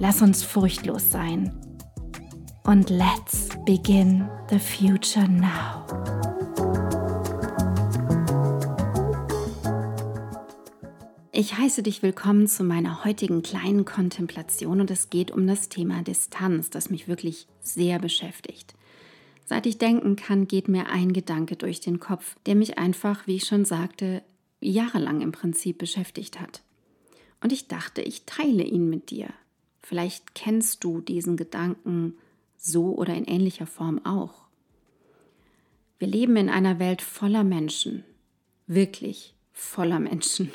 Lass uns furchtlos sein. Und let's begin the future now. Ich heiße dich willkommen zu meiner heutigen kleinen Kontemplation und es geht um das Thema Distanz, das mich wirklich sehr beschäftigt. Seit ich denken kann, geht mir ein Gedanke durch den Kopf, der mich einfach, wie ich schon sagte, jahrelang im Prinzip beschäftigt hat. Und ich dachte, ich teile ihn mit dir. Vielleicht kennst du diesen Gedanken so oder in ähnlicher Form auch. Wir leben in einer Welt voller Menschen, wirklich voller Menschen.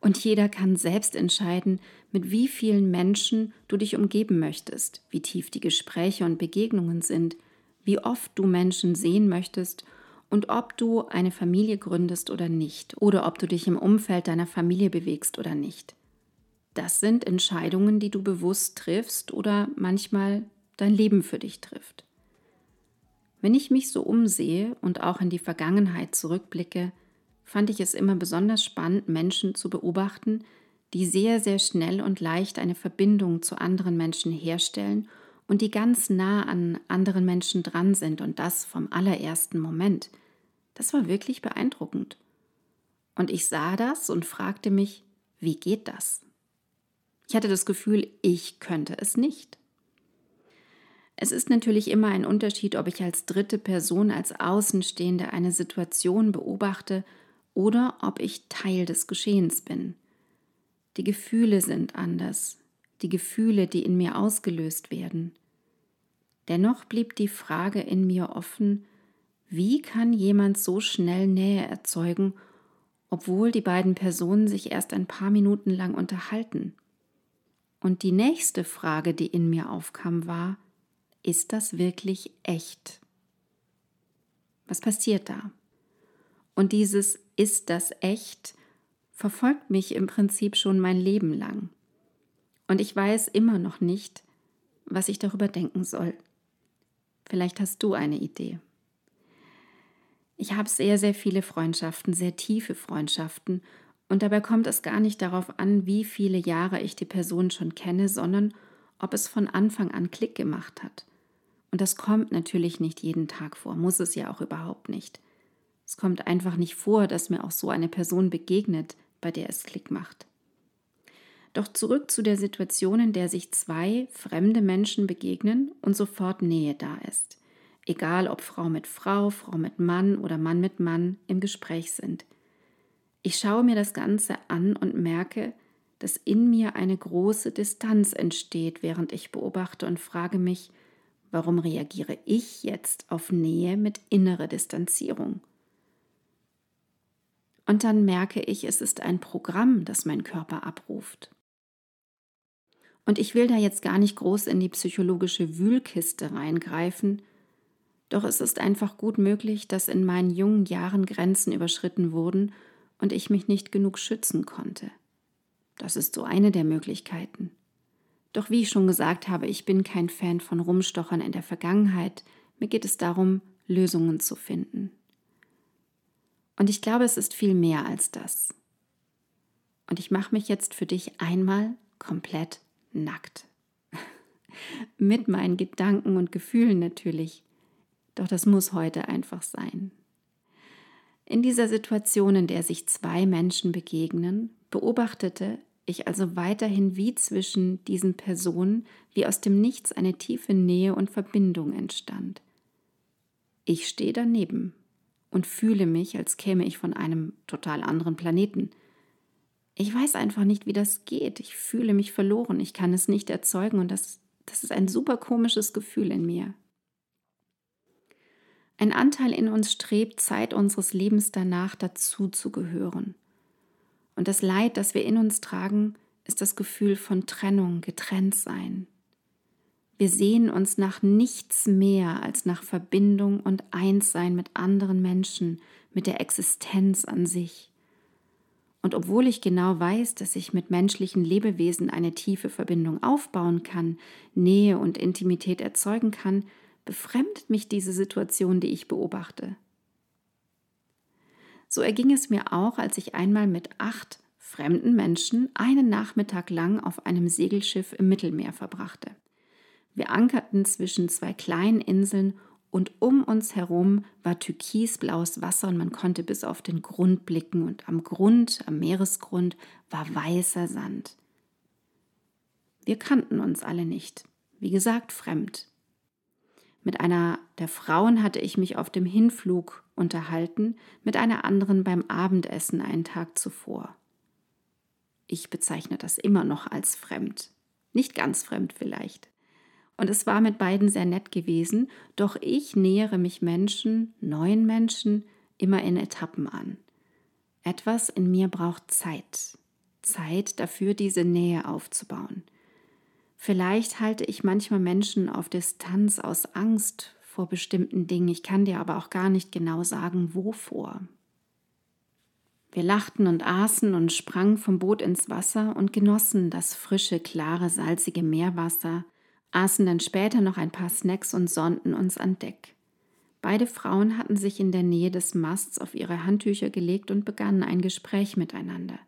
Und jeder kann selbst entscheiden, mit wie vielen Menschen du dich umgeben möchtest, wie tief die Gespräche und Begegnungen sind, wie oft du Menschen sehen möchtest und ob du eine Familie gründest oder nicht, oder ob du dich im Umfeld deiner Familie bewegst oder nicht. Das sind Entscheidungen, die du bewusst triffst oder manchmal dein Leben für dich trifft. Wenn ich mich so umsehe und auch in die Vergangenheit zurückblicke, fand ich es immer besonders spannend, Menschen zu beobachten, die sehr, sehr schnell und leicht eine Verbindung zu anderen Menschen herstellen und die ganz nah an anderen Menschen dran sind und das vom allerersten Moment. Das war wirklich beeindruckend. Und ich sah das und fragte mich, wie geht das? Ich hatte das Gefühl, ich könnte es nicht. Es ist natürlich immer ein Unterschied, ob ich als dritte Person, als Außenstehende eine Situation beobachte oder ob ich Teil des Geschehens bin. Die Gefühle sind anders, die Gefühle, die in mir ausgelöst werden. Dennoch blieb die Frage in mir offen, wie kann jemand so schnell Nähe erzeugen, obwohl die beiden Personen sich erst ein paar Minuten lang unterhalten? Und die nächste Frage, die in mir aufkam, war, ist das wirklich echt? Was passiert da? Und dieses ist das echt verfolgt mich im Prinzip schon mein Leben lang. Und ich weiß immer noch nicht, was ich darüber denken soll. Vielleicht hast du eine Idee. Ich habe sehr, sehr viele Freundschaften, sehr tiefe Freundschaften und dabei kommt es gar nicht darauf an, wie viele Jahre ich die Person schon kenne, sondern ob es von Anfang an Klick gemacht hat. Und das kommt natürlich nicht jeden Tag vor, muss es ja auch überhaupt nicht. Es kommt einfach nicht vor, dass mir auch so eine Person begegnet, bei der es Klick macht. Doch zurück zu der Situation, in der sich zwei fremde Menschen begegnen und sofort Nähe da ist. Egal ob Frau mit Frau, Frau mit Mann oder Mann mit Mann im Gespräch sind. Ich schaue mir das Ganze an und merke, dass in mir eine große Distanz entsteht, während ich beobachte und frage mich, warum reagiere ich jetzt auf Nähe mit innerer Distanzierung? Und dann merke ich, es ist ein Programm, das mein Körper abruft. Und ich will da jetzt gar nicht groß in die psychologische Wühlkiste reingreifen, doch es ist einfach gut möglich, dass in meinen jungen Jahren Grenzen überschritten wurden und ich mich nicht genug schützen konnte. Das ist so eine der Möglichkeiten. Doch wie ich schon gesagt habe, ich bin kein Fan von Rumstochern in der Vergangenheit. Mir geht es darum, Lösungen zu finden. Und ich glaube, es ist viel mehr als das. Und ich mache mich jetzt für dich einmal komplett nackt. Mit meinen Gedanken und Gefühlen natürlich. Doch das muss heute einfach sein. In dieser Situation, in der sich zwei Menschen begegnen, beobachtete ich also weiterhin wie zwischen diesen Personen, wie aus dem Nichts eine tiefe Nähe und Verbindung entstand. Ich stehe daneben und fühle mich, als käme ich von einem total anderen Planeten. Ich weiß einfach nicht, wie das geht. Ich fühle mich verloren. Ich kann es nicht erzeugen und das, das ist ein super komisches Gefühl in mir. Ein Anteil in uns strebt Zeit unseres Lebens danach, dazu zu gehören. Und das Leid, das wir in uns tragen, ist das Gefühl von Trennung, getrennt sein. Wir sehen uns nach nichts mehr als nach Verbindung und Einssein mit anderen Menschen, mit der Existenz an sich. Und obwohl ich genau weiß, dass ich mit menschlichen Lebewesen eine tiefe Verbindung aufbauen kann, Nähe und Intimität erzeugen kann, befremdet mich diese Situation, die ich beobachte. So erging es mir auch, als ich einmal mit acht fremden Menschen einen Nachmittag lang auf einem Segelschiff im Mittelmeer verbrachte. Wir ankerten zwischen zwei kleinen Inseln und um uns herum war türkisblaues Wasser und man konnte bis auf den Grund blicken und am Grund, am Meeresgrund war weißer Sand. Wir kannten uns alle nicht, wie gesagt fremd. Mit einer der Frauen hatte ich mich auf dem Hinflug unterhalten, mit einer anderen beim Abendessen einen Tag zuvor. Ich bezeichne das immer noch als fremd. Nicht ganz fremd vielleicht. Und es war mit beiden sehr nett gewesen, doch ich nähere mich Menschen, neuen Menschen, immer in Etappen an. Etwas in mir braucht Zeit. Zeit dafür, diese Nähe aufzubauen. Vielleicht halte ich manchmal Menschen auf Distanz aus Angst vor bestimmten Dingen. Ich kann dir aber auch gar nicht genau sagen, wovor. Wir lachten und aßen und sprangen vom Boot ins Wasser und genossen das frische, klare, salzige Meerwasser, aßen dann später noch ein paar Snacks und sonnten uns an Deck. Beide Frauen hatten sich in der Nähe des Masts auf ihre Handtücher gelegt und begannen ein Gespräch miteinander.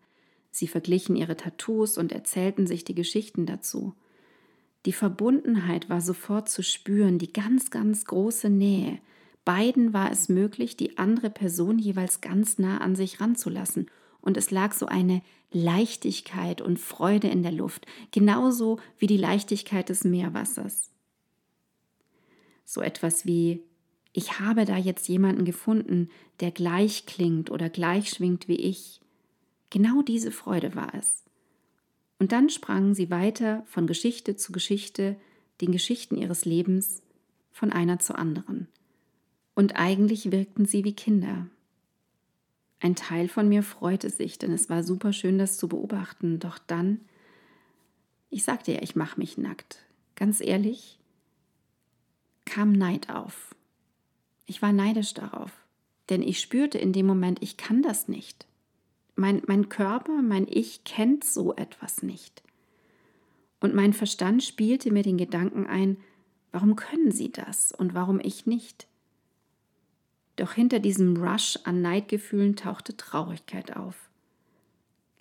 Sie verglichen ihre Tattoos und erzählten sich die Geschichten dazu. Die Verbundenheit war sofort zu spüren, die ganz, ganz große Nähe. Beiden war es möglich, die andere Person jeweils ganz nah an sich ranzulassen und es lag so eine Leichtigkeit und Freude in der Luft, genauso wie die Leichtigkeit des Meerwassers. So etwas wie ich habe da jetzt jemanden gefunden, der gleich klingt oder gleich schwingt wie ich. Genau diese Freude war es. Und dann sprangen sie weiter von Geschichte zu Geschichte, den Geschichten ihres Lebens, von einer zur anderen. Und eigentlich wirkten sie wie Kinder, ein Teil von mir freute sich, denn es war super schön, das zu beobachten. Doch dann, ich sagte ja, ich mache mich nackt. Ganz ehrlich, kam Neid auf. Ich war neidisch darauf, denn ich spürte in dem Moment, ich kann das nicht. Mein, mein Körper, mein Ich kennt so etwas nicht. Und mein Verstand spielte mir den Gedanken ein, warum können sie das und warum ich nicht? Doch hinter diesem Rush an Neidgefühlen tauchte Traurigkeit auf.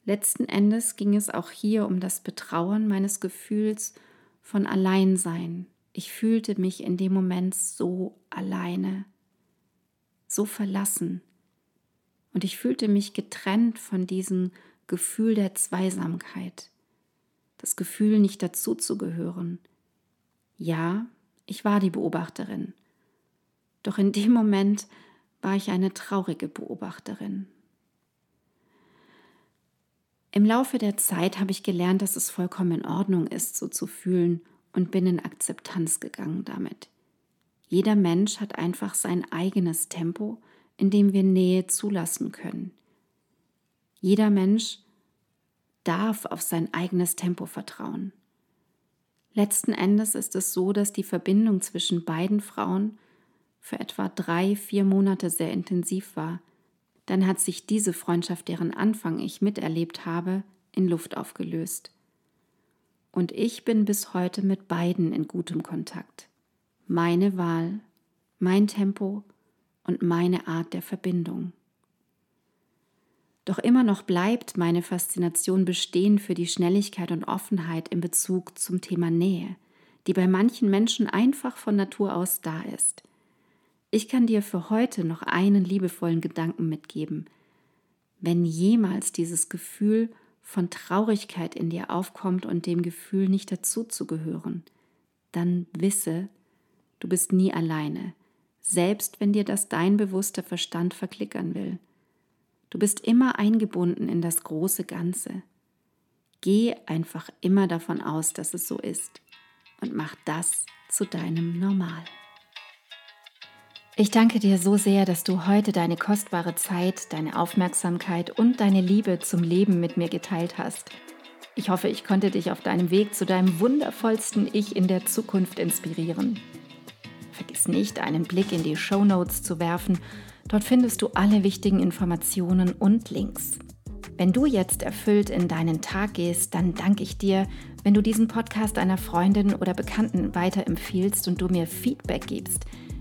Letzten Endes ging es auch hier um das Betrauern meines Gefühls von Alleinsein. Ich fühlte mich in dem Moment so alleine, so verlassen. Und ich fühlte mich getrennt von diesem Gefühl der Zweisamkeit, das Gefühl, nicht dazuzugehören. Ja, ich war die Beobachterin. Doch in dem Moment war ich eine traurige Beobachterin. Im Laufe der Zeit habe ich gelernt, dass es vollkommen in Ordnung ist, so zu fühlen und bin in Akzeptanz gegangen damit. Jeder Mensch hat einfach sein eigenes Tempo, in dem wir Nähe zulassen können. Jeder Mensch darf auf sein eigenes Tempo vertrauen. Letzten Endes ist es so, dass die Verbindung zwischen beiden Frauen für etwa drei, vier Monate sehr intensiv war. Dann hat sich diese Freundschaft, deren Anfang ich miterlebt habe, in Luft aufgelöst. Und ich bin bis heute mit beiden in gutem Kontakt. Meine Wahl, mein Tempo und meine Art der Verbindung. Doch immer noch bleibt meine Faszination bestehen für die Schnelligkeit und Offenheit in Bezug zum Thema Nähe, die bei manchen Menschen einfach von Natur aus da ist. Ich kann dir für heute noch einen liebevollen Gedanken mitgeben. Wenn jemals dieses Gefühl von Traurigkeit in dir aufkommt und dem Gefühl, nicht dazuzugehören, dann wisse, du bist nie alleine, selbst wenn dir das dein bewusster Verstand verklickern will. Du bist immer eingebunden in das große Ganze. Geh einfach immer davon aus, dass es so ist und mach das zu deinem Normal. Ich danke dir so sehr, dass du heute deine kostbare Zeit, deine Aufmerksamkeit und deine Liebe zum Leben mit mir geteilt hast. Ich hoffe, ich konnte dich auf deinem Weg zu deinem wundervollsten Ich in der Zukunft inspirieren. Vergiss nicht, einen Blick in die Show Notes zu werfen. Dort findest du alle wichtigen Informationen und Links. Wenn du jetzt erfüllt in deinen Tag gehst, dann danke ich dir, wenn du diesen Podcast einer Freundin oder Bekannten weiterempfiehlst und du mir Feedback gibst –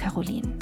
Caroline.